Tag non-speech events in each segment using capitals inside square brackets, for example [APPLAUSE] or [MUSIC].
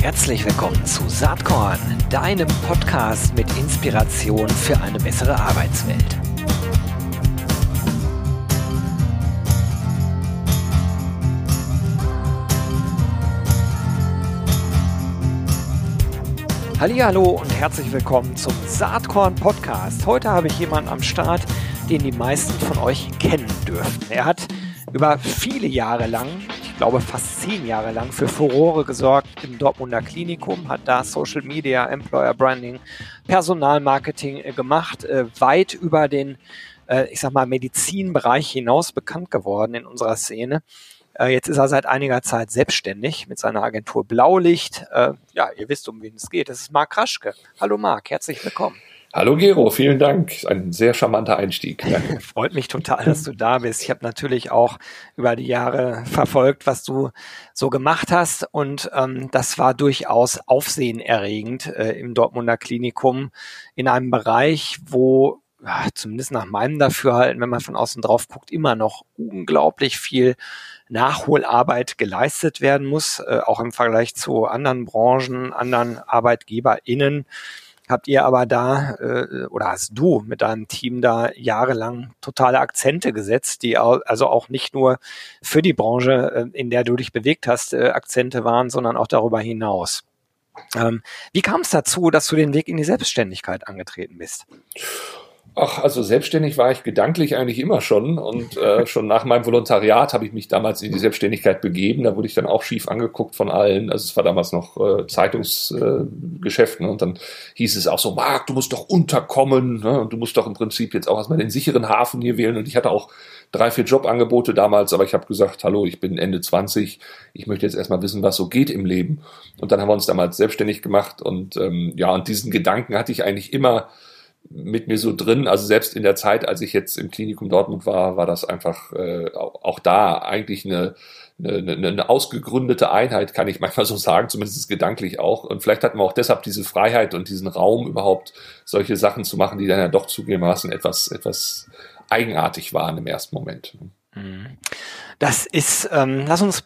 Herzlich willkommen zu Saatkorn, deinem Podcast mit Inspiration für eine bessere Arbeitswelt. Hallo und herzlich willkommen zum Saatkorn Podcast. Heute habe ich jemanden am Start, den die meisten von euch kennen dürften. Er hat über viele Jahre lang, glaube fast zehn Jahre lang, für Furore gesorgt im Dortmunder Klinikum, hat da Social Media, Employer Branding, Personalmarketing äh, gemacht, äh, weit über den, äh, ich sag mal, Medizinbereich hinaus bekannt geworden in unserer Szene. Jetzt ist er seit einiger Zeit selbstständig mit seiner Agentur Blaulicht. Ja, ihr wisst, um wen es geht. Das ist Marc Raschke. Hallo Marc, herzlich willkommen. Hallo Gero, vielen Dank. Ein sehr charmanter Einstieg. [LAUGHS] Freut mich total, dass du da bist. Ich habe natürlich auch über die Jahre verfolgt, was du so gemacht hast. Und ähm, das war durchaus aufsehenerregend äh, im Dortmunder Klinikum in einem Bereich, wo ja, zumindest nach meinem Dafürhalten, wenn man von außen drauf guckt, immer noch unglaublich viel Nachholarbeit geleistet werden muss, äh, auch im Vergleich zu anderen Branchen, anderen ArbeitgeberInnen habt ihr aber da äh, oder hast du mit deinem Team da jahrelang totale Akzente gesetzt, die also auch nicht nur für die Branche, äh, in der du dich bewegt hast, äh, Akzente waren, sondern auch darüber hinaus. Ähm, wie kam es dazu, dass du den Weg in die Selbstständigkeit angetreten bist? Ach, also selbstständig war ich gedanklich eigentlich immer schon und äh, [LAUGHS] schon nach meinem Volontariat habe ich mich damals in die Selbstständigkeit begeben. Da wurde ich dann auch schief angeguckt von allen. Also es war damals noch äh, Zeitungsgeschäft äh, ne? und dann hieß es auch so, Marc, du musst doch unterkommen ne? und du musst doch im Prinzip jetzt auch erstmal den sicheren Hafen hier wählen. Und ich hatte auch drei, vier Jobangebote damals, aber ich habe gesagt, hallo, ich bin Ende 20, ich möchte jetzt erstmal wissen, was so geht im Leben. Und dann haben wir uns damals selbstständig gemacht und ähm, ja, und diesen Gedanken hatte ich eigentlich immer mit mir so drin. Also selbst in der Zeit, als ich jetzt im Klinikum Dortmund war, war das einfach äh, auch da eigentlich eine, eine, eine ausgegründete Einheit, kann ich [LAUGHS] manchmal so sagen, zumindest gedanklich auch. Und vielleicht hatten wir auch deshalb diese Freiheit und diesen Raum überhaupt, solche Sachen zu machen, die dann ja doch zugegebenermaßen etwas, etwas eigenartig waren im ersten Moment. Mhm. Das ist, ähm, lass uns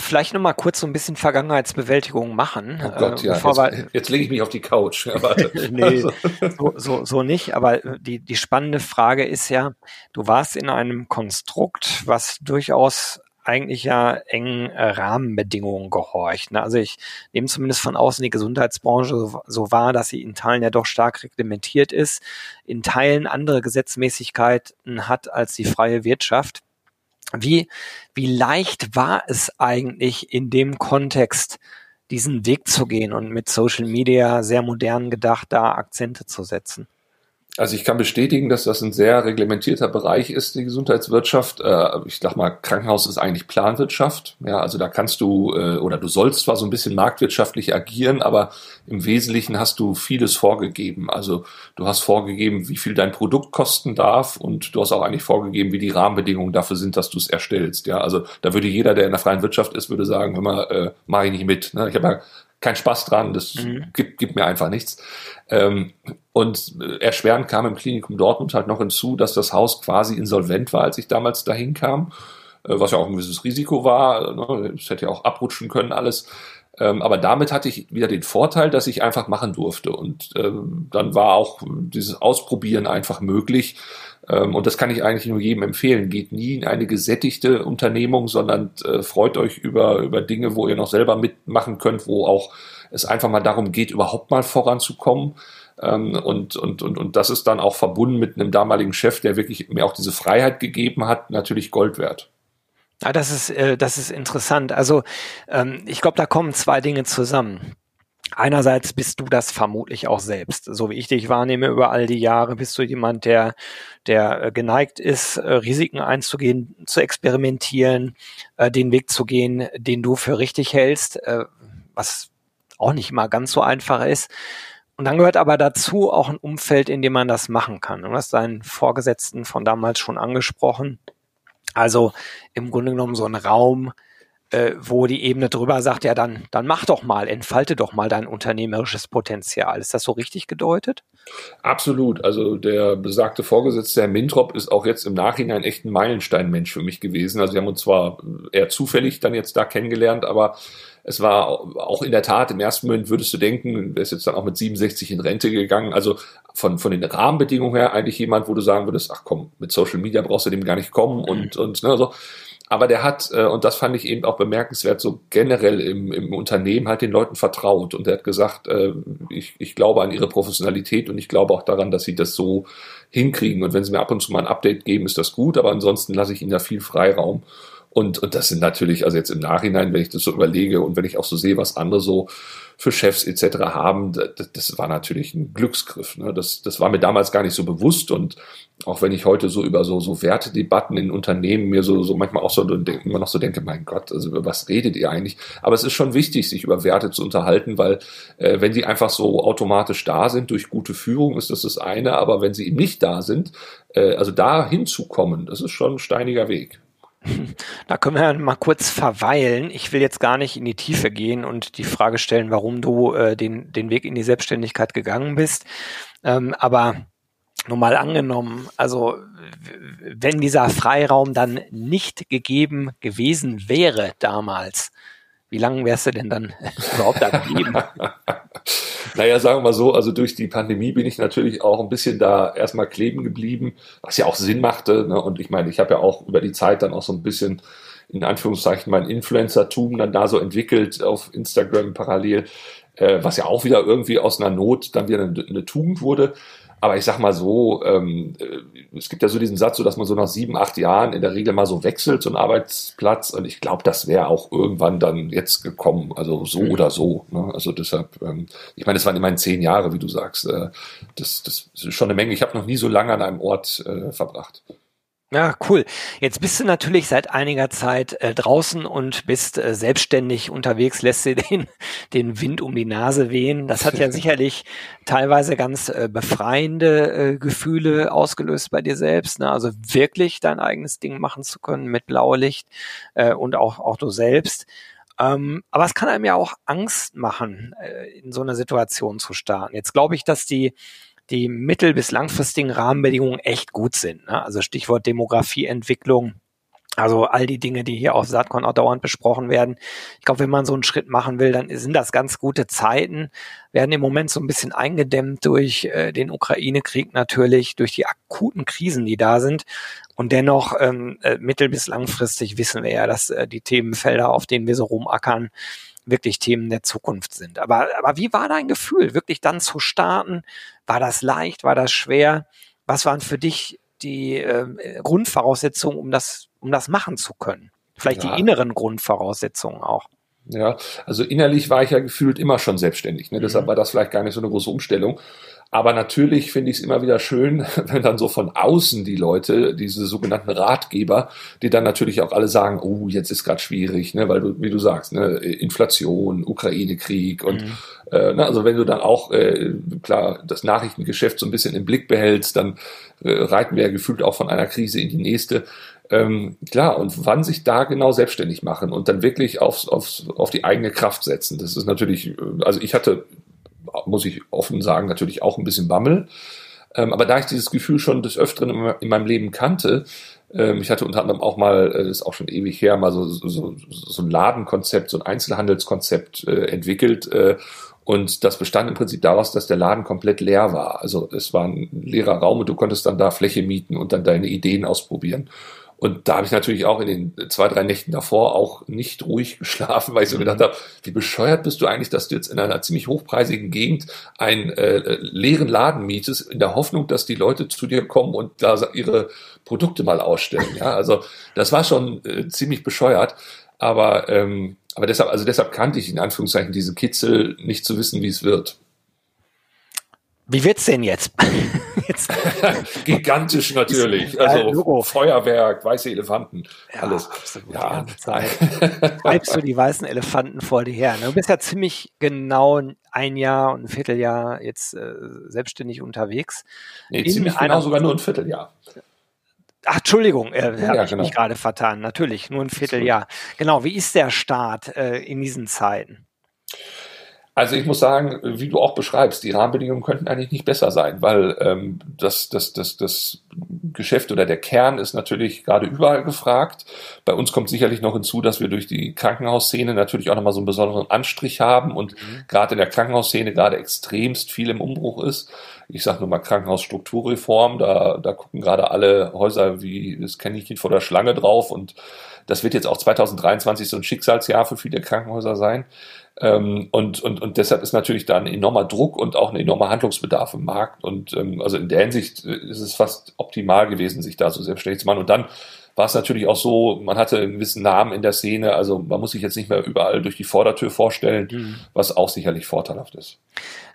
vielleicht noch mal kurz so ein bisschen Vergangenheitsbewältigung machen. Oh Gott, äh, ja. Jetzt, jetzt lege ich mich auf die Couch. [LAUGHS] nee, also. [LAUGHS] so, so, so nicht. Aber die, die spannende Frage ist ja, du warst in einem Konstrukt, was durchaus eigentlich ja engen äh, Rahmenbedingungen gehorcht. Ne? Also ich nehme zumindest von außen die Gesundheitsbranche so, so wahr, dass sie in Teilen ja doch stark reglementiert ist, in Teilen andere Gesetzmäßigkeiten hat als die freie Wirtschaft. Wie, wie leicht war es eigentlich in dem Kontext, diesen Weg zu gehen und mit Social Media sehr modern gedacht, da Akzente zu setzen? Also ich kann bestätigen, dass das ein sehr reglementierter Bereich ist, die Gesundheitswirtschaft. Äh, ich sag mal, Krankenhaus ist eigentlich Planwirtschaft. Ja, also da kannst du äh, oder du sollst zwar so ein bisschen marktwirtschaftlich agieren, aber im Wesentlichen hast du vieles vorgegeben. Also du hast vorgegeben, wie viel dein Produkt kosten darf und du hast auch eigentlich vorgegeben, wie die Rahmenbedingungen dafür sind, dass du es erstellst. Ja, also da würde jeder, der in der freien Wirtschaft ist, würde sagen, hör mal, äh, mach ich nicht mit. Ne? Ich habe ja keinen Spaß dran, das mhm. gibt, gibt mir einfach nichts. Ähm, und erschwerend kam im Klinikum Dortmund halt noch hinzu, dass das Haus quasi insolvent war, als ich damals dahin kam, äh, was ja auch ein gewisses Risiko war. Ne? Es hätte ja auch abrutschen können, alles. Ähm, aber damit hatte ich wieder den Vorteil, dass ich einfach machen durfte. Und ähm, dann war auch dieses Ausprobieren einfach möglich. Ähm, und das kann ich eigentlich nur jedem empfehlen. Geht nie in eine gesättigte Unternehmung, sondern äh, freut euch über, über Dinge, wo ihr noch selber mitmachen könnt, wo auch es einfach mal darum geht, überhaupt mal voranzukommen. Ähm, und, und, und, und das ist dann auch verbunden mit einem damaligen Chef, der wirklich mir auch diese Freiheit gegeben hat, natürlich Gold wert. Ja, das ist, äh, das ist interessant. Also ähm, ich glaube, da kommen zwei Dinge zusammen. Einerseits bist du das vermutlich auch selbst. So wie ich dich wahrnehme über all die Jahre, bist du jemand, der, der äh, geneigt ist, äh, Risiken einzugehen, zu experimentieren, äh, den Weg zu gehen, den du für richtig hältst, was auch nicht immer ganz so einfach ist. Und dann gehört aber dazu auch ein Umfeld, in dem man das machen kann. Du hast deinen Vorgesetzten von damals schon angesprochen. Also im Grunde genommen so ein Raum, äh, wo die Ebene drüber sagt, ja, dann, dann mach doch mal, entfalte doch mal dein unternehmerisches Potenzial. Ist das so richtig gedeutet? Absolut. Also der besagte Vorgesetzte, Herr Mintrop, ist auch jetzt im Nachhinein echt ein Meilensteinmensch für mich gewesen. Also wir haben uns zwar eher zufällig dann jetzt da kennengelernt, aber es war auch in der Tat, im ersten Moment würdest du denken, er ist jetzt dann auch mit 67 in Rente gegangen. Also von, von den Rahmenbedingungen her eigentlich jemand, wo du sagen würdest, ach komm, mit Social Media brauchst du dem gar nicht kommen und, mhm. und ne, so. Aber der hat, äh, und das fand ich eben auch bemerkenswert, so generell im, im Unternehmen halt den Leuten vertraut. Und er hat gesagt, äh, ich, ich glaube an ihre Professionalität und ich glaube auch daran, dass sie das so hinkriegen. Und wenn sie mir ab und zu mal ein Update geben, ist das gut, aber ansonsten lasse ich ihnen da viel Freiraum. Und, und das sind natürlich, also jetzt im Nachhinein, wenn ich das so überlege und wenn ich auch so sehe, was andere so für Chefs etc. haben, das, das war natürlich ein Glücksgriff. Ne? Das, das war mir damals gar nicht so bewusst und auch wenn ich heute so über so, so Wertedebatten in Unternehmen mir so, so manchmal auch so immer noch so denke, mein Gott, also über was redet ihr eigentlich? Aber es ist schon wichtig, sich über Werte zu unterhalten, weil äh, wenn die einfach so automatisch da sind durch gute Führung, ist das das eine, aber wenn sie eben nicht da sind, äh, also da hinzukommen, das ist schon ein steiniger Weg. Da können wir mal kurz verweilen. Ich will jetzt gar nicht in die Tiefe gehen und die Frage stellen, warum du äh, den, den Weg in die Selbstständigkeit gegangen bist. Ähm, aber nur mal angenommen, also wenn dieser Freiraum dann nicht gegeben gewesen wäre damals, wie lange wärst du denn dann [LAUGHS] überhaupt da geblieben? [LAUGHS] naja, sagen wir mal so, also durch die Pandemie bin ich natürlich auch ein bisschen da erstmal kleben geblieben, was ja auch Sinn machte. Ne? Und ich meine, ich habe ja auch über die Zeit dann auch so ein bisschen in Anführungszeichen mein Influencer-Tum dann da so entwickelt auf Instagram parallel, äh, was ja auch wieder irgendwie aus einer Not dann wieder eine, eine Tugend wurde. Aber ich sag mal so, ähm, äh, es gibt ja so diesen Satz, so dass man so nach sieben, acht Jahren in der Regel mal so wechselt, so einen Arbeitsplatz. Und ich glaube, das wäre auch irgendwann dann jetzt gekommen. Also so mhm. oder so. Ne? Also deshalb, ähm, ich meine, es waren immerhin zehn Jahre, wie du sagst. Äh, das, das ist schon eine Menge. Ich habe noch nie so lange an einem Ort äh, verbracht. Ja, cool. Jetzt bist du natürlich seit einiger Zeit äh, draußen und bist äh, selbstständig unterwegs, lässt dir den, [LAUGHS] den Wind um die Nase wehen. Das hat ja [LAUGHS] sicherlich teilweise ganz äh, befreiende äh, Gefühle ausgelöst bei dir selbst. Ne? Also wirklich dein eigenes Ding machen zu können mit Blaulicht äh, und auch, auch du selbst. Ähm, aber es kann einem ja auch Angst machen, äh, in so einer Situation zu starten. Jetzt glaube ich, dass die die mittel- bis langfristigen Rahmenbedingungen echt gut sind. Ne? Also Stichwort Demografieentwicklung. Also all die Dinge, die hier auf Saatkorn auch dauernd besprochen werden. Ich glaube, wenn man so einen Schritt machen will, dann sind das ganz gute Zeiten. Werden im Moment so ein bisschen eingedämmt durch äh, den Ukraine-Krieg natürlich, durch die akuten Krisen, die da sind. Und dennoch ähm, äh, mittel- bis langfristig wissen wir ja, dass äh, die Themenfelder, auf denen wir so rumackern, wirklich Themen der Zukunft sind. Aber, aber wie war dein Gefühl, wirklich dann zu starten? War das leicht? War das schwer? Was waren für dich die äh, Grundvoraussetzungen, um das, um das machen zu können? Vielleicht ja. die inneren Grundvoraussetzungen auch. Ja, also innerlich war ich ja gefühlt immer schon selbstständig. Ne? Mhm. Deshalb war das vielleicht gar nicht so eine große Umstellung. Aber natürlich finde ich es immer wieder schön, [LAUGHS] wenn dann so von außen die Leute, diese sogenannten Ratgeber, die dann natürlich auch alle sagen, oh, jetzt ist gerade schwierig, ne, weil du, wie du sagst, ne, Inflation, Ukraine-Krieg und mhm. äh, ne, also wenn du dann auch äh, klar das Nachrichtengeschäft so ein bisschen im Blick behältst, dann äh, reiten wir ja gefühlt auch von einer Krise in die nächste. Ähm, klar, und wann sich da genau selbstständig machen und dann wirklich aufs, aufs, auf die eigene Kraft setzen. Das ist natürlich, äh, also ich hatte muss ich offen sagen, natürlich auch ein bisschen Bammel. Ähm, aber da ich dieses Gefühl schon des Öfteren in meinem Leben kannte, ähm, ich hatte unter anderem auch mal, äh, das ist auch schon ewig her, mal so, so, so ein Ladenkonzept, so ein Einzelhandelskonzept äh, entwickelt. Äh, und das bestand im Prinzip daraus, dass der Laden komplett leer war. Also es war ein leerer Raum und du konntest dann da Fläche mieten und dann deine Ideen ausprobieren. Und da habe ich natürlich auch in den zwei, drei Nächten davor auch nicht ruhig geschlafen, weil ich so mhm. gedacht habe, wie bescheuert bist du eigentlich, dass du jetzt in einer ziemlich hochpreisigen Gegend einen äh, leeren Laden mietest, in der Hoffnung, dass die Leute zu dir kommen und da ihre Produkte mal ausstellen. Ja, also das war schon äh, ziemlich bescheuert. Aber, ähm, aber deshalb, also deshalb kannte ich in Anführungszeichen diesen Kitzel, nicht zu wissen, wie es wird. Wie wird's denn jetzt? [LAUGHS] jetzt. [LAUGHS] Gigantisch natürlich. Also Feuerwerk, weiße Elefanten, ja, alles. Absolut, ja. Treibst [LAUGHS] du die weißen Elefanten vor dir her. Ne? Du bist ja ziemlich genau ein Jahr und ein Vierteljahr jetzt äh, selbstständig unterwegs. Nee, ziemlich genau sogar nur ein Vierteljahr. Ach, Entschuldigung, äh, habe ja, ich genau. mich gerade vertan. Natürlich, nur ein Vierteljahr. Genau, wie ist der Start äh, in diesen Zeiten? Also ich muss sagen, wie du auch beschreibst, die Rahmenbedingungen könnten eigentlich nicht besser sein, weil ähm, das, das, das, das Geschäft oder der Kern ist natürlich gerade überall gefragt. Bei uns kommt sicherlich noch hinzu, dass wir durch die Krankenhausszene natürlich auch nochmal so einen besonderen Anstrich haben und mhm. gerade in der Krankenhausszene gerade extremst viel im Umbruch ist. Ich sage nur mal Krankenhausstrukturreform, da, da gucken gerade alle Häuser wie das Kaninchen vor der Schlange drauf und das wird jetzt auch 2023 so ein Schicksalsjahr für viele Krankenhäuser sein. Ähm, und, und, und deshalb ist natürlich da ein enormer Druck und auch ein enormer Handlungsbedarf im Markt. Und ähm, also in der Hinsicht äh, ist es fast optimal gewesen, sich da so selbstständig zu machen. Und dann war es natürlich auch so, man hatte einen gewissen Namen in der Szene, also man muss sich jetzt nicht mehr überall durch die Vordertür vorstellen, mhm. was auch sicherlich vorteilhaft ist.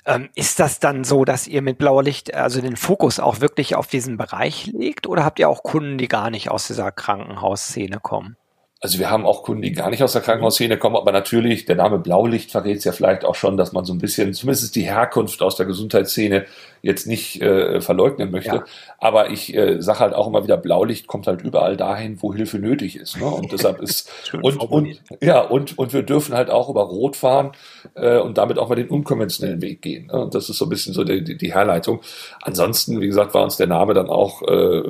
Ähm, ist das dann so, dass ihr mit Blauer Licht also den Fokus auch wirklich auf diesen Bereich legt oder habt ihr auch Kunden, die gar nicht aus dieser Krankenhausszene kommen? Also wir haben auch Kunden, die gar nicht aus der Krankenhausszene kommen, aber natürlich, der Name Blaulicht verrät es ja vielleicht auch schon, dass man so ein bisschen, zumindest die Herkunft aus der Gesundheitsszene jetzt nicht äh, verleugnen möchte. Ja. Aber ich äh, sage halt auch immer wieder, Blaulicht kommt halt überall dahin, wo Hilfe nötig ist. Ne? Und deshalb ist [LAUGHS] und, und ja und und wir dürfen halt auch über Rot fahren äh, und damit auch mal den unkonventionellen Weg gehen. Ne? Und das ist so ein bisschen so die, die, die Herleitung. Ansonsten, wie gesagt, war uns der Name dann auch äh,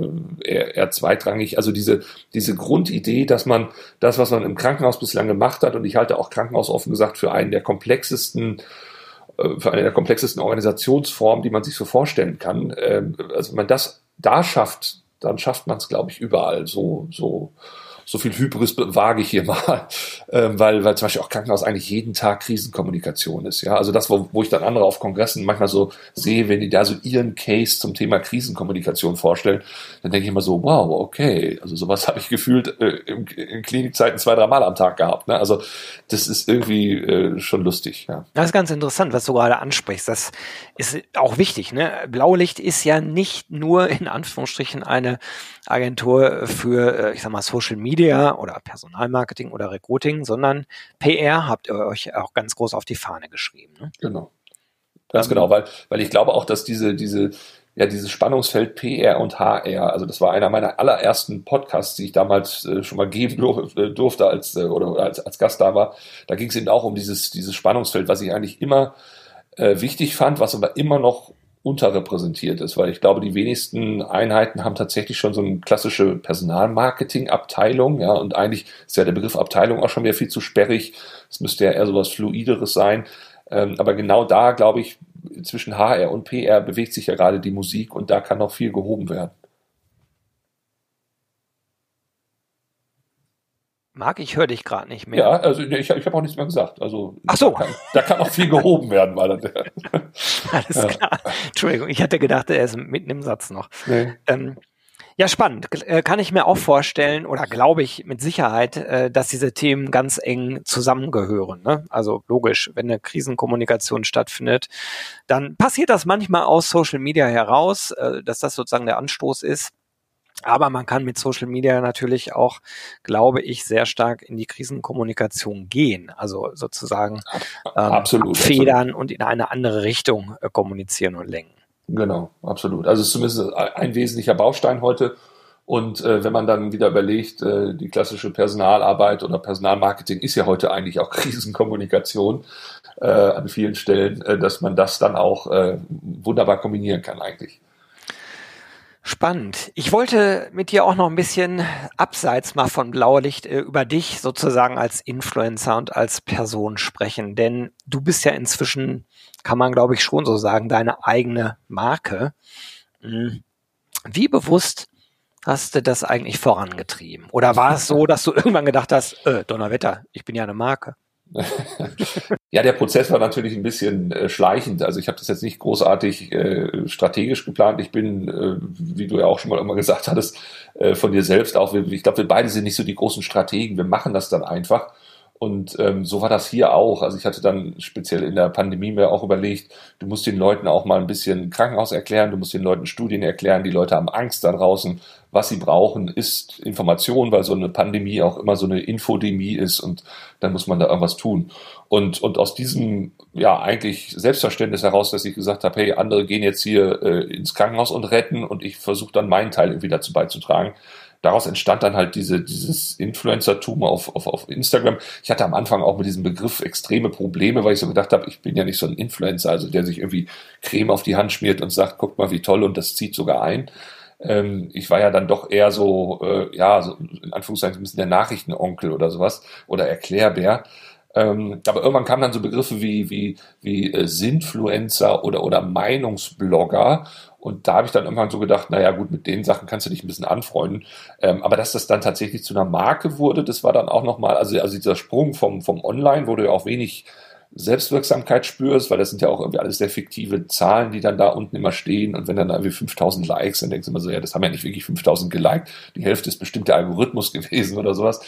eher, eher zweitrangig. Also diese diese Grundidee, dass man das, was man im Krankenhaus bislang gemacht hat, und ich halte auch Krankenhaus offen gesagt für einen der komplexesten äh, für eine der komplexesten Organisationsformen, die man sich so vorstellen kann. Ähm, also wenn man das da schafft, dann schafft man es, glaube ich, überall. So, so so viel Hybris wage ich hier [LAUGHS] mal, ähm, weil, weil zum Beispiel auch Krankenhaus eigentlich jeden Tag Krisenkommunikation ist. Ja, also das, wo, wo ich dann andere auf Kongressen manchmal so sehe, wenn die da so ihren Case zum Thema Krisenkommunikation vorstellen, dann denke ich immer so, wow, okay, also sowas [LAUGHS] habe ich gefühlt äh, in, in Klinikzeiten zwei, drei Mal am Tag gehabt. Ne? Also das ist irgendwie äh, schon lustig. Ja. Das ist ganz interessant, was du gerade ansprichst. Das ist auch wichtig. Ne? Blaulicht ist ja nicht nur in Anführungsstrichen eine Agentur für, äh, ich sag mal, Social Media oder Personalmarketing oder Recruiting, sondern PR habt ihr euch auch ganz groß auf die Fahne geschrieben. Ne? Genau. Ganz genau, weil, weil ich glaube auch, dass diese, diese, ja, dieses Spannungsfeld PR und HR, also das war einer meiner allerersten Podcasts, die ich damals äh, schon mal geben äh, durfte als, äh, oder als, als Gast da war. Da ging es eben auch um dieses, dieses Spannungsfeld, was ich eigentlich immer äh, wichtig fand, was aber immer noch unterrepräsentiert ist, weil ich glaube, die wenigsten Einheiten haben tatsächlich schon so eine klassische Personalmarketing-Abteilung, ja, und eigentlich ist ja der Begriff Abteilung auch schon wieder viel zu sperrig. Es müsste ja eher so was Fluideres sein. Ähm, aber genau da, glaube ich, zwischen HR und PR bewegt sich ja gerade die Musik und da kann noch viel gehoben werden. Marc, ich höre dich gerade nicht mehr. Ja, also ich, ich habe auch nichts mehr gesagt. Also Ach so. Da kann, da kann auch viel gehoben werden. Weil [LAUGHS] Alles ja. klar. Entschuldigung, ich hatte gedacht, er ist mitten im Satz noch. Nee. Ähm, ja, spannend. Äh, kann ich mir auch vorstellen oder glaube ich mit Sicherheit, äh, dass diese Themen ganz eng zusammengehören. Ne? Also logisch, wenn eine Krisenkommunikation stattfindet, dann passiert das manchmal aus Social Media heraus, äh, dass das sozusagen der Anstoß ist. Aber man kann mit Social Media natürlich auch, glaube ich, sehr stark in die Krisenkommunikation gehen. Also sozusagen ähm, absolut, federn absolut. und in eine andere Richtung äh, kommunizieren und lenken. Genau, absolut. Also es ist zumindest ein wesentlicher Baustein heute. Und äh, wenn man dann wieder überlegt, äh, die klassische Personalarbeit oder Personalmarketing ist ja heute eigentlich auch [LAUGHS] Krisenkommunikation äh, an vielen Stellen, äh, dass man das dann auch äh, wunderbar kombinieren kann eigentlich. Spannend. Ich wollte mit dir auch noch ein bisschen abseits mal von Blaulicht äh, über dich sozusagen als Influencer und als Person sprechen, denn du bist ja inzwischen, kann man glaube ich schon so sagen, deine eigene Marke. Hm. Wie bewusst hast du das eigentlich vorangetrieben? Oder war es so, dass du irgendwann gedacht hast, äh, Donnerwetter, ich bin ja eine Marke? Ja, der Prozess war natürlich ein bisschen äh, schleichend. Also ich habe das jetzt nicht großartig äh, strategisch geplant. Ich bin, äh, wie du ja auch schon mal immer [LAUGHS] gesagt hattest, äh, von dir selbst auch. Ich glaube, wir beide sind nicht so die großen Strategen. Wir machen das dann einfach. Und ähm, so war das hier auch. Also ich hatte dann speziell in der Pandemie mir auch überlegt, du musst den Leuten auch mal ein bisschen Krankenhaus erklären, du musst den Leuten Studien erklären, die Leute haben Angst da draußen. Was sie brauchen, ist Information, weil so eine Pandemie auch immer so eine Infodemie ist und dann muss man da irgendwas tun. Und, und aus diesem ja eigentlich Selbstverständnis heraus, dass ich gesagt habe, hey, andere gehen jetzt hier äh, ins Krankenhaus und retten und ich versuche dann meinen Teil irgendwie dazu beizutragen, daraus entstand dann halt diese, dieses Influencer-Tum auf, auf, auf Instagram. Ich hatte am Anfang auch mit diesem Begriff extreme Probleme, weil ich so gedacht habe, ich bin ja nicht so ein Influencer, also der sich irgendwie Creme auf die Hand schmiert und sagt, guck mal, wie toll und das zieht sogar ein. Ähm, ich war ja dann doch eher so, äh, ja, so in Anführungszeichen ein bisschen der Nachrichtenonkel oder sowas oder Erklärbär. Ähm, aber irgendwann kamen dann so Begriffe wie, wie, wie äh, Sinfluencer oder, oder Meinungsblogger. Und da habe ich dann irgendwann so gedacht, naja gut, mit den Sachen kannst du dich ein bisschen anfreunden. Ähm, aber dass das dann tatsächlich zu einer Marke wurde, das war dann auch nochmal, also, also dieser Sprung vom, vom Online, wo du ja auch wenig Selbstwirksamkeit spürst, weil das sind ja auch irgendwie alles sehr fiktive Zahlen, die dann da unten immer stehen. Und wenn dann irgendwie 5000 Likes, dann denkst du immer so, ja, das haben ja nicht wirklich 5000 geliked. Die Hälfte ist bestimmt der Algorithmus [LAUGHS] gewesen oder sowas.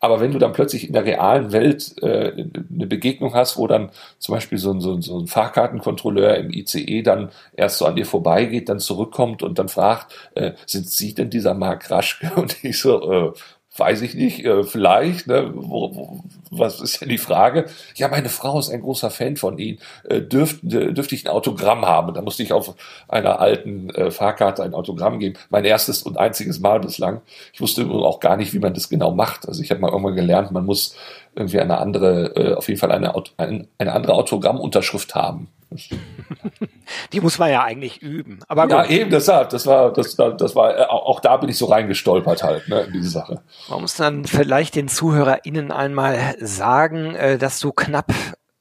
Aber wenn du dann plötzlich in der realen Welt äh, eine Begegnung hast, wo dann zum Beispiel so ein, so, ein, so ein Fahrkartenkontrolleur im ICE dann erst so an dir vorbeigeht, dann zurückkommt und dann fragt, äh, sind Sie denn dieser Mark Raschke? [LAUGHS] Und ich so, äh, weiß ich nicht, äh, vielleicht, ne, wo, wo, was ist denn die Frage? Ja, meine Frau ist ein großer Fan von Ihnen. Äh, dürft, äh, dürfte ich ein Autogramm haben? Da musste ich auf einer alten äh, Fahrkarte ein Autogramm geben. Mein erstes und einziges Mal bislang. Ich wusste auch gar nicht, wie man das genau macht. Also ich habe mal irgendwann gelernt, man muss irgendwie eine andere, äh, auf jeden Fall eine, eine, eine andere Autogrammunterschrift haben. Die muss man ja eigentlich üben. Aber gut. Ja, eben deshalb. Das war, das, das war, äh, auch da bin ich so reingestolpert halt, ne, in diese Sache. Man muss dann vielleicht den ZuhörerInnen einmal sagen, äh, dass du knapp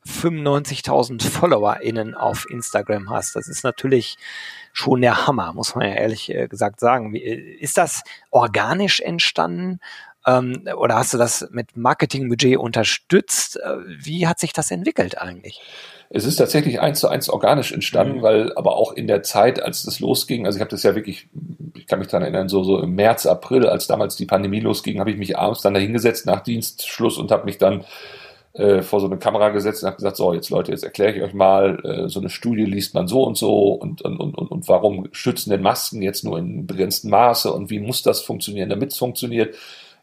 95.000 FollowerInnen auf Instagram hast. Das ist natürlich schon der Hammer, muss man ja ehrlich äh, gesagt sagen. Ist das organisch entstanden? Ähm, oder hast du das mit Marketingbudget unterstützt? Wie hat sich das entwickelt eigentlich? Es ist tatsächlich eins zu eins organisch entstanden, mhm. weil aber auch in der Zeit, als das losging, also ich habe das ja wirklich, ich kann mich daran erinnern, so, so im März, April, als damals die Pandemie losging, habe ich mich abends dann dahingesetzt nach Dienstschluss und habe mich dann äh, vor so eine Kamera gesetzt und habe gesagt, so jetzt Leute, jetzt erkläre ich euch mal, äh, so eine Studie liest man so und so und, und, und, und warum schützen denn Masken jetzt nur in begrenztem Maße und wie muss das funktionieren, damit es funktioniert.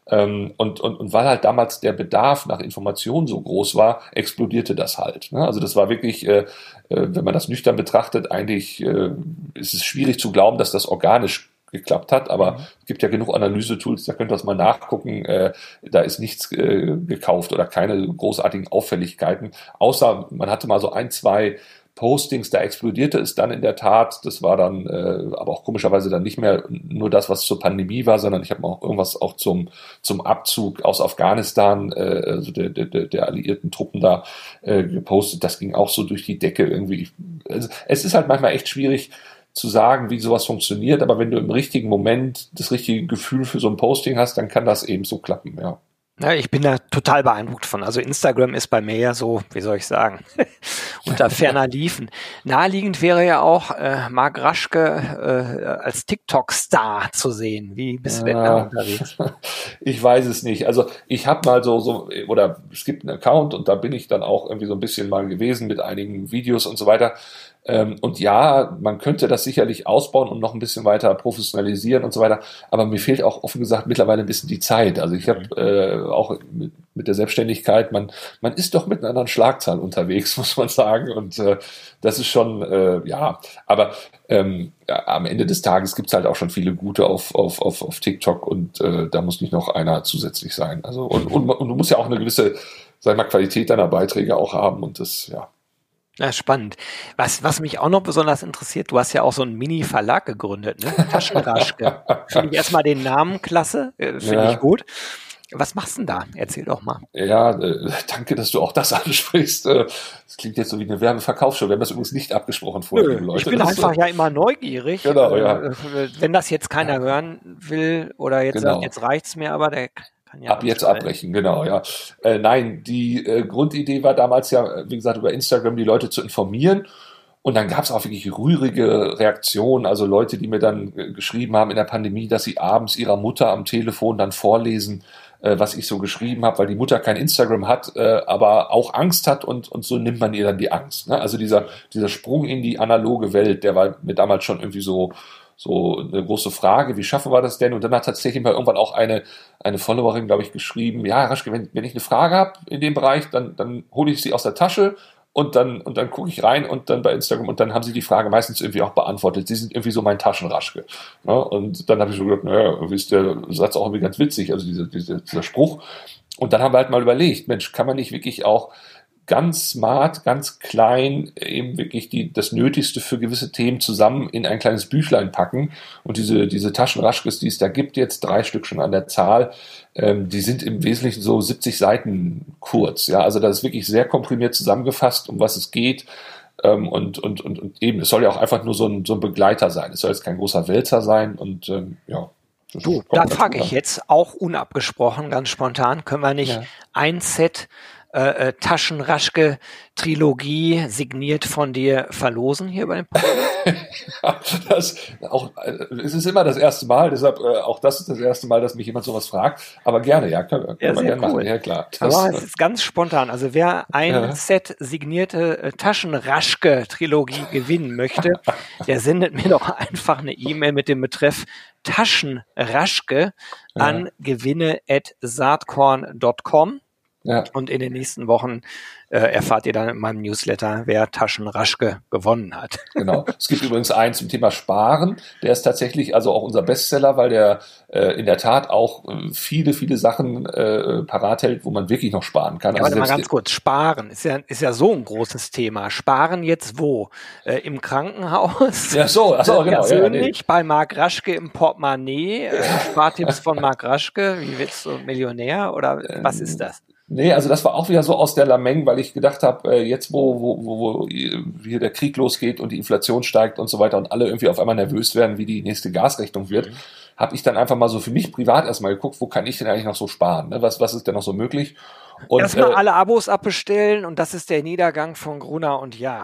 Ähm, und, und, und weil halt damals der Bedarf nach Informationen so groß war, explodierte das halt. Ne? Also das war wirklich, äh, äh, wenn man das nüchtern betrachtet, eigentlich äh, ist es schwierig zu glauben, dass das organisch geklappt hat, aber mhm. es gibt ja genug Analysetools, da könnt ihr das mal nachgucken, äh, da ist nichts äh, gekauft oder keine großartigen Auffälligkeiten, außer man hatte mal so ein, zwei Postings, da explodierte es dann in der Tat. Das war dann äh, aber auch komischerweise dann nicht mehr nur das, was zur Pandemie war, sondern ich habe auch irgendwas auch zum, zum Abzug aus Afghanistan, äh, also der, der, der alliierten Truppen da äh, gepostet. Das ging auch so durch die Decke irgendwie. Also, es ist halt manchmal echt schwierig zu sagen, wie sowas funktioniert, aber wenn du im richtigen Moment das richtige Gefühl für so ein Posting hast, dann kann das eben so klappen, ja. Ja, ich bin da total beeindruckt von. Also Instagram ist bei mir ja so, wie soll ich sagen, [LAUGHS] unter ferner Liefen. Naheliegend wäre ja auch äh, Marc Raschke äh, als TikTok-Star zu sehen. Wie bist du denn da unterwegs? [LAUGHS] Ich weiß es nicht. Also ich habe mal so, so, oder es gibt einen Account und da bin ich dann auch irgendwie so ein bisschen mal gewesen mit einigen Videos und so weiter. Ähm, und ja, man könnte das sicherlich ausbauen und noch ein bisschen weiter professionalisieren und so weiter. Aber mir fehlt auch offen gesagt mittlerweile ein bisschen die Zeit. Also ich habe mhm. äh, auch mit, mit der Selbstständigkeit, man, man ist doch mit einer anderen Schlagzahl unterwegs, [LAUGHS] muss man sagen. Und äh, das ist schon, äh, ja, aber ähm, ja, am Ende des Tages gibt's halt auch schon viele gute auf, auf, auf, auf TikTok und äh, da muss nicht noch einer zusätzlich sein. Also und, und, und du musst ja auch eine gewisse, sag mal, Qualität deiner Beiträge auch haben und das, ja. Ja, spannend. Was, was mich auch noch besonders interessiert, du hast ja auch so einen Mini-Verlag gegründet, ne? Taschenraschke. [LAUGHS] Finde ich erstmal den Namen klasse, äh, finde ja. ich gut. Was machst du denn da? Erzähl doch mal. Ja, äh, danke, dass du auch das [LAUGHS] ansprichst. Äh, das klingt jetzt so wie eine Werbeverkaufsshow. Wir haben das übrigens nicht abgesprochen vorher, Nö, Leute. Ich bin das einfach so. ja immer neugierig. Genau, ja. Wenn das jetzt keiner hören will oder jetzt genau. sagt, jetzt reicht's mir, aber der ja Ab jetzt abbrechen, genau, ja. Äh, nein, die äh, Grundidee war damals ja, wie gesagt, über Instagram die Leute zu informieren. Und dann gab es auch wirklich rührige Reaktionen, also Leute, die mir dann äh, geschrieben haben in der Pandemie, dass sie abends ihrer Mutter am Telefon dann vorlesen, äh, was ich so geschrieben habe, weil die Mutter kein Instagram hat, äh, aber auch Angst hat und, und so nimmt man ihr dann die Angst. Ne? Also dieser, dieser Sprung in die analoge Welt, der war mir damals schon irgendwie so, so eine große Frage, wie schaffen wir das denn? Und dann hat tatsächlich mal irgendwann auch eine, eine Followerin, glaube ich, geschrieben, ja, Raschke, wenn, wenn ich eine Frage habe in dem Bereich, dann, dann hole ich sie aus der Tasche und dann, und dann gucke ich rein und dann bei Instagram und dann haben sie die Frage meistens irgendwie auch beantwortet. Sie sind irgendwie so mein Taschenraschke. Ja, und dann habe ich so gedacht, naja, irgendwie ist der Satz auch irgendwie ganz witzig, also dieser, dieser, dieser Spruch. Und dann haben wir halt mal überlegt, Mensch, kann man nicht wirklich auch ganz smart, ganz klein eben wirklich die, das Nötigste für gewisse Themen zusammen in ein kleines Büchlein packen. Und diese, diese Taschenraschkes, die es da gibt, jetzt drei Stück schon an der Zahl, ähm, die sind im Wesentlichen so 70 Seiten kurz. Ja, also das ist wirklich sehr komprimiert zusammengefasst, um was es geht. Ähm, und, und, und, und eben, es soll ja auch einfach nur so ein, so ein Begleiter sein. Es soll jetzt kein großer Wälzer sein und ähm, ja, Du, da frage ich jetzt auch unabgesprochen, ganz spontan, können wir nicht ja. ein Set äh, äh, Taschenraschke Trilogie signiert von dir verlosen hier bei dem Podcast? [LAUGHS] das, auch, äh, es ist immer das erste Mal, deshalb äh, auch das ist das erste Mal, dass mich jemand sowas fragt. Aber gerne, ja, können, können ja, wir gerne cool. machen. Ja, klar. Das, Aber es ist ganz spontan. Also wer ein ja. Set signierte äh, Taschenraschke Trilogie gewinnen möchte, [LAUGHS] der sendet mir doch einfach eine E-Mail mit dem Betreff Taschenraschke an gewinne@saatkorn.com. Ja. Und in den nächsten Wochen äh, erfahrt ihr dann in meinem Newsletter, wer Taschenraschke gewonnen hat. Genau. [LAUGHS] Es gibt übrigens einen zum Thema Sparen. Der ist tatsächlich also auch unser Bestseller, weil der äh, in der Tat auch äh, viele, viele Sachen äh, parat hält, wo man wirklich noch sparen kann. Ja, also warte mal ganz kurz. Sparen ist ja, ist ja so ein großes Thema. Sparen jetzt wo? Äh, Im Krankenhaus? Ja, so, achso, genau. Persönlich, ja, nee. bei Marc Raschke im Portemonnaie. Äh, Spartipps von Marc Raschke. Wie willst du Millionär? Oder was ist das? Nee, also das war auch wieder so aus der Lameng, weil ich gedacht habe, äh, jetzt wo, wo, wo, wo hier der Krieg losgeht und die Inflation steigt und so weiter und alle irgendwie auf einmal nervös werden, wie die nächste Gasrechnung wird, mhm. habe ich dann einfach mal so für mich privat erstmal geguckt, wo kann ich denn eigentlich noch so sparen? Ne? Was, was ist denn noch so möglich? Und, Erstmal äh, alle Abos abbestellen und das ist der Niedergang von Gruner und Ja.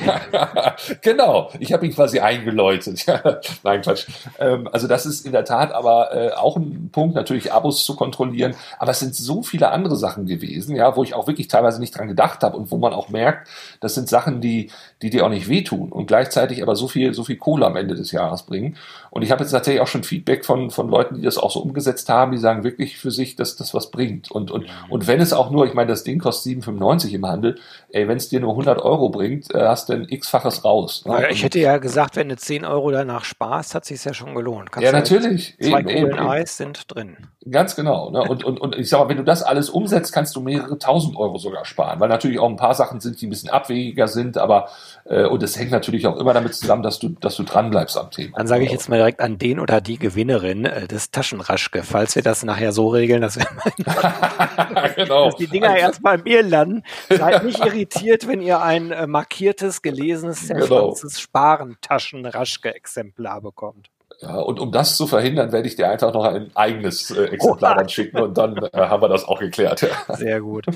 [LAUGHS] genau, ich habe ihn quasi eingeläutet. [LAUGHS] Nein, Quatsch. Ähm, also das ist in der Tat aber äh, auch ein Punkt, natürlich Abos zu kontrollieren. Aber es sind so viele andere Sachen gewesen, ja, wo ich auch wirklich teilweise nicht dran gedacht habe und wo man auch merkt, das sind Sachen, die, die dir auch nicht wehtun und gleichzeitig aber so viel, so viel Kohle am Ende des Jahres bringen. Und ich habe jetzt tatsächlich auch schon Feedback von, von Leuten, die das auch so umgesetzt haben, die sagen wirklich für sich, dass das was bringt. Und, und, und wenn es auch nur, ich meine, das Ding kostet 7,95 im Handel, ey, wenn es dir nur 100 Euro bringt, äh, hast du ein x-faches raus. Ne? Ja, ich hätte ja gesagt, wenn du 10 Euro danach sparst, hat sich ja schon gelohnt. Kannst ja, natürlich. Zwei eben, Kugeln Eis sind drin. Ganz genau. Ne? Und, und, und ich sag mal, wenn du das alles umsetzt, kannst du mehrere tausend Euro sogar sparen, weil natürlich auch ein paar Sachen sind, die ein bisschen abwegiger sind, aber äh, und es hängt natürlich auch immer damit zusammen, dass du, dass du dran bleibst am Thema. Dann sage ich jetzt mal direkt an den oder die Gewinnerin äh, des Taschenraschke, falls wir das nachher so regeln, dass wir [LAUGHS] [LAUGHS] genau. Dass die Dinger also, erst bei mir landen. Seid nicht [LAUGHS] irritiert, wenn ihr ein äh, markiertes, gelesenes, genau. Sparen-Taschenraschke-Exemplar bekommt. Ja, und um das zu verhindern, werde ich dir einfach noch ein eigenes äh, Exemplar [LAUGHS] oh, dann schicken und dann äh, haben wir das auch geklärt. Ja. [LAUGHS] Sehr gut.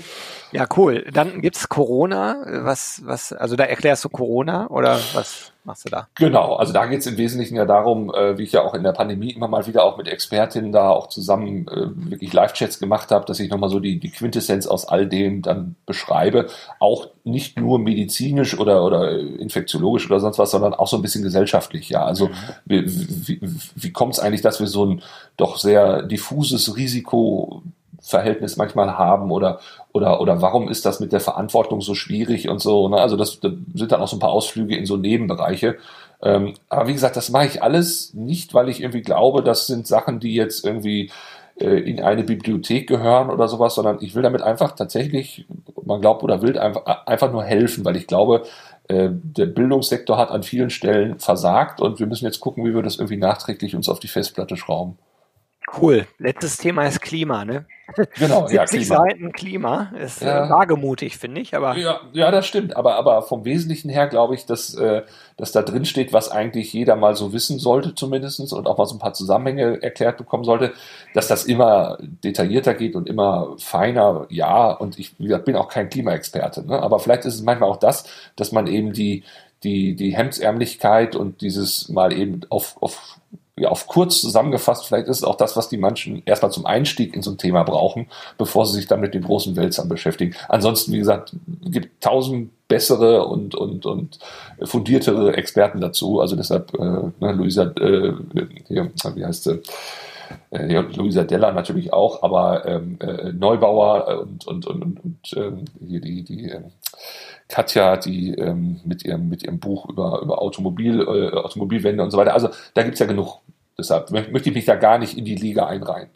Ja, cool. Dann gibt's Corona. Was, was, also da erklärst du Corona oder was? Machst du da? Genau, also da geht es im Wesentlichen ja darum, äh, wie ich ja auch in der Pandemie immer mal wieder auch mit Expertinnen da auch zusammen äh, wirklich Live-Chats gemacht habe, dass ich nochmal so die, die Quintessenz aus all dem dann beschreibe. Auch nicht nur medizinisch oder, oder infektiologisch oder sonst was, sondern auch so ein bisschen gesellschaftlich. Ja, also mhm. wie, wie, wie kommt es eigentlich, dass wir so ein doch sehr diffuses Risiko Verhältnis manchmal haben oder, oder, oder warum ist das mit der Verantwortung so schwierig und so. Ne? Also das, das sind dann auch so ein paar Ausflüge in so Nebenbereiche. Ähm, aber wie gesagt, das mache ich alles nicht, weil ich irgendwie glaube, das sind Sachen, die jetzt irgendwie äh, in eine Bibliothek gehören oder sowas, sondern ich will damit einfach tatsächlich, man glaubt oder will, einfach, einfach nur helfen, weil ich glaube, äh, der Bildungssektor hat an vielen Stellen versagt und wir müssen jetzt gucken, wie wir das irgendwie nachträglich uns auf die Festplatte schrauben. Cool. Letztes Thema ist Klima, ne? Genau, 70 ja, Klima. Seiten Klima ist ja. äh, wagemutig, finde ich. Aber ja, ja, das stimmt. Aber, aber vom Wesentlichen her glaube ich, dass, äh, dass da drin steht, was eigentlich jeder mal so wissen sollte, zumindestens und auch mal so ein paar Zusammenhänge erklärt bekommen sollte, dass das immer detaillierter geht und immer feiner. Ja, und ich gesagt, bin auch kein Klimaexperte, ne? aber vielleicht ist es manchmal auch das, dass man eben die, die, die Hemdsärmlichkeit und dieses mal eben auf, auf ja, auf kurz zusammengefasst, vielleicht ist es auch das, was die manchen erstmal zum Einstieg in so ein Thema brauchen, bevor sie sich dann mit den großen Wälzern beschäftigen. Ansonsten, wie gesagt, gibt tausend bessere und, und, und fundiertere Experten dazu. Also deshalb, äh, ne, Luisa, äh, hier, wie heißt sie? Äh, ja, Luisa Della natürlich auch, aber ähm, äh, Neubauer und, und, und, und, und ähm, hier die, die äh, Katja, die ähm, mit, ihrem, mit ihrem Buch über, über Automobil, äh, Automobilwände und so weiter. Also da gibt's ja genug. Deshalb möchte ich mich da gar nicht in die Liga einreihen.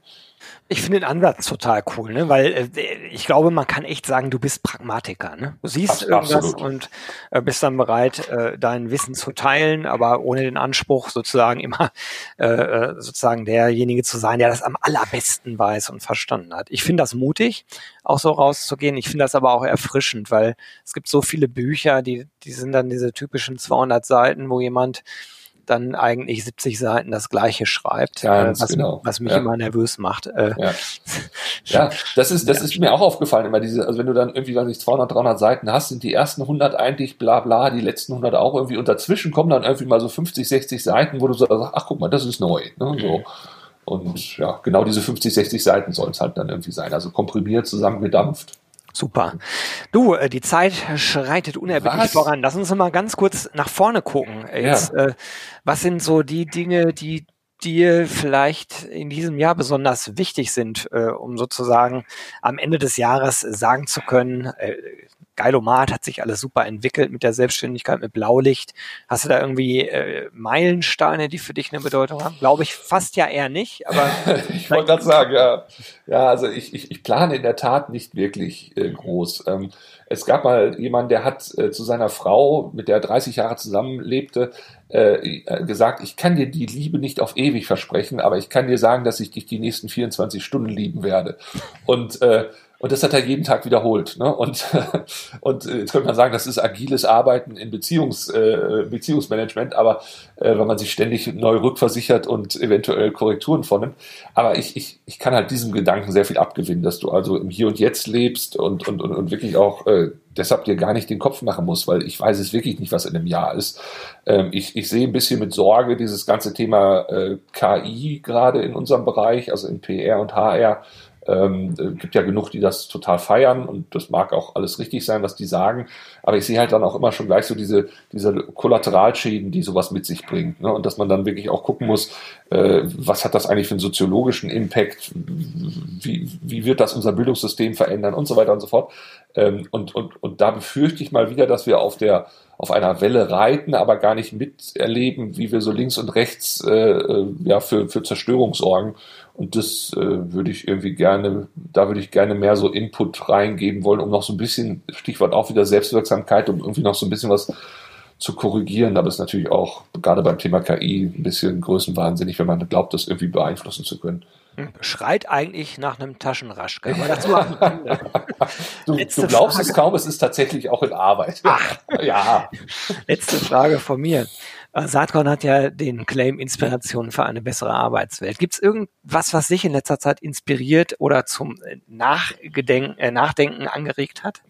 Ich finde den Ansatz total cool, ne? weil äh, ich glaube, man kann echt sagen, du bist Pragmatiker. Ne? Du siehst Ach, irgendwas absolut. und äh, bist dann bereit, äh, dein Wissen zu teilen, aber ohne den Anspruch, sozusagen immer äh, äh, sozusagen derjenige zu sein, der das am allerbesten weiß und verstanden hat. Ich finde das mutig, auch so rauszugehen. Ich finde das aber auch erfrischend, weil es gibt so viele Bücher, die, die sind dann diese typischen 200 Seiten, wo jemand dann eigentlich 70 Seiten das Gleiche schreibt, ja, äh, was, genau. was, mich ja. immer nervös macht. Äh, ja. ja, das ist, das ist mir auch aufgefallen immer diese, also wenn du dann irgendwie, weiß ich, 200, 300 Seiten hast, sind die ersten 100 eigentlich bla bla, die letzten 100 auch irgendwie und dazwischen kommen dann irgendwie mal so 50, 60 Seiten, wo du so sagst, ach guck mal, das ist neu. Ne? So. Mhm. Und ja, genau diese 50, 60 Seiten sollen es halt dann irgendwie sein. Also komprimiert, zusammengedampft. Super. Du, äh, die Zeit schreitet unerbittlich voran. Lass uns mal ganz kurz nach vorne gucken. Jetzt, ja. äh, was sind so die Dinge, die dir vielleicht in diesem Jahr besonders wichtig sind, äh, um sozusagen am Ende des Jahres sagen zu können, äh, Geilomat hat sich alles super entwickelt mit der Selbstständigkeit, mit Blaulicht. Hast du da irgendwie äh, Meilensteine, die für dich eine Bedeutung haben? Glaube ich fast ja eher nicht, aber. [LAUGHS] ich wollte gerade sagen, ja. Ja, also ich, ich, ich plane in der Tat nicht wirklich äh, groß. Ähm, es gab mal jemanden, der hat äh, zu seiner Frau, mit der er 30 Jahre zusammenlebte, äh, äh, gesagt, ich kann dir die Liebe nicht auf ewig versprechen, aber ich kann dir sagen, dass ich dich die nächsten 24 Stunden lieben werde. Und äh, und das hat er jeden Tag wiederholt. Ne? Und, [LAUGHS] und äh, jetzt könnte man sagen, das ist agiles Arbeiten in Beziehungs, äh, Beziehungsmanagement, aber äh, wenn man sich ständig neu rückversichert und eventuell Korrekturen vornimmt. Aber ich, ich, ich kann halt diesem Gedanken sehr viel abgewinnen, dass du also im Hier und Jetzt lebst und, und, und, und wirklich auch äh, deshalb dir gar nicht den Kopf machen musst, weil ich weiß es wirklich nicht, was in einem Jahr ist. Ähm, ich, ich sehe ein bisschen mit Sorge dieses ganze Thema äh, KI gerade in unserem Bereich, also in PR und HR ähm, äh, gibt ja genug, die das total feiern und das mag auch alles richtig sein, was die sagen. Aber ich sehe halt dann auch immer schon gleich so diese, diese Kollateralschäden, die sowas mit sich bringt. Ne? Und dass man dann wirklich auch gucken muss, äh, was hat das eigentlich für einen soziologischen Impact? Wie, wie wird das unser Bildungssystem verändern und so weiter und so fort. Ähm, und, und, und da befürchte ich mal wieder, dass wir auf der auf einer Welle reiten, aber gar nicht miterleben, wie wir so links und rechts äh, äh ja für, für Zerstörung sorgen. Und das äh, würde ich irgendwie gerne, da würde ich gerne mehr so Input reingeben wollen, um noch so ein bisschen, Stichwort auch wieder Selbstwirksamkeit, um irgendwie noch so ein bisschen was zu korrigieren. Aber es ist natürlich auch gerade beim Thema KI ein bisschen größenwahnsinnig, wenn man glaubt, das irgendwie beeinflussen zu können. Hm, schreit eigentlich nach einem Taschenraschke. Aber [LAUGHS] dazu du, du glaubst Frage. es kaum, es ist tatsächlich auch in Arbeit. Ach, ja. Letzte Frage von mir. Äh, Saatkorn hat ja den Claim Inspiration für eine bessere Arbeitswelt. Gibt es irgendwas, was sich in letzter Zeit inspiriert oder zum Nachgedenken, äh, Nachdenken angeregt hat?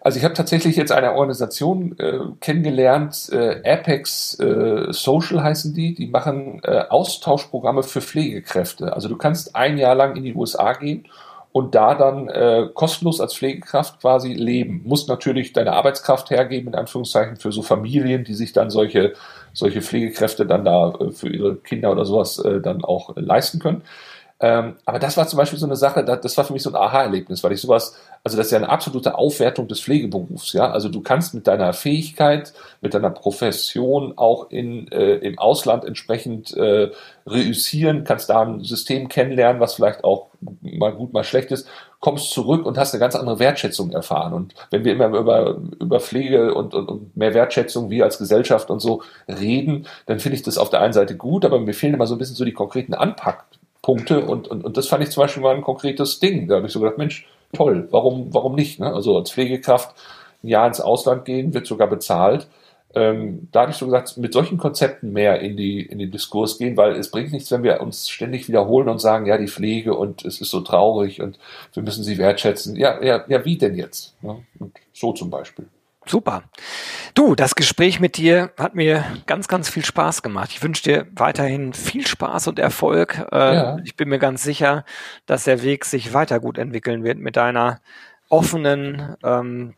Also ich habe tatsächlich jetzt eine Organisation äh, kennengelernt, äh, Apex äh, Social heißen die, die machen äh, Austauschprogramme für Pflegekräfte. Also du kannst ein Jahr lang in die USA gehen und da dann äh, kostenlos als Pflegekraft quasi leben. Muss natürlich deine Arbeitskraft hergeben, in Anführungszeichen, für so Familien, die sich dann solche, solche Pflegekräfte dann da äh, für ihre Kinder oder sowas äh, dann auch leisten können. Ähm, aber das war zum Beispiel so eine Sache, das war für mich so ein Aha-Erlebnis, weil ich sowas, also das ist ja eine absolute Aufwertung des Pflegeberufs, ja. Also du kannst mit deiner Fähigkeit, mit deiner Profession auch in, äh, im Ausland entsprechend äh, reüssieren, kannst da ein System kennenlernen, was vielleicht auch mal gut, mal schlecht ist, kommst zurück und hast eine ganz andere Wertschätzung erfahren. Und wenn wir immer über, über Pflege und, und, und mehr Wertschätzung, wir als Gesellschaft und so reden, dann finde ich das auf der einen Seite gut, aber mir fehlen immer so ein bisschen so die konkreten Anpack Punkte und, und, und das fand ich zum Beispiel mal ein konkretes Ding. Da habe ich so gedacht, Mensch, toll, warum, warum nicht? Ne? Also als Pflegekraft ein Jahr ins Ausland gehen, wird sogar bezahlt. Ähm, da habe ich so gesagt, mit solchen Konzepten mehr in, die, in den Diskurs gehen, weil es bringt nichts, wenn wir uns ständig wiederholen und sagen, ja, die Pflege und es ist so traurig und wir müssen sie wertschätzen. Ja, ja, ja wie denn jetzt? Ne? Und so zum Beispiel. Super. Du, das Gespräch mit dir hat mir ganz, ganz viel Spaß gemacht. Ich wünsche dir weiterhin viel Spaß und Erfolg. Äh, ja. Ich bin mir ganz sicher, dass der Weg sich weiter gut entwickeln wird mit deiner offenen ähm,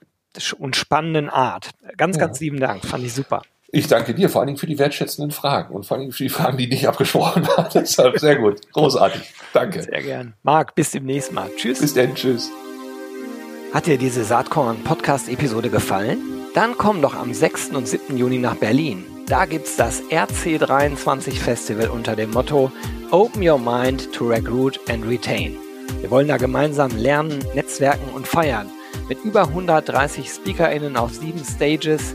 und spannenden Art. Ganz, ja. ganz lieben Dank. Fand ich super. Ich danke dir vor allen Dingen für die wertschätzenden Fragen und vor allen Dingen für die Fragen, die nicht abgesprochen waren. [LAUGHS] Deshalb sehr gut. Großartig. Danke. Sehr gern. Marc, bis demnächst mal. Tschüss. Bis dann. Tschüss. Hat dir diese Saatkorn Podcast Episode gefallen? Dann komm doch am 6. und 7. Juni nach Berlin. Da gibt's das RC23 Festival unter dem Motto Open Your Mind to Recruit and Retain. Wir wollen da gemeinsam lernen, netzwerken und feiern. Mit über 130 SpeakerInnen auf sieben Stages,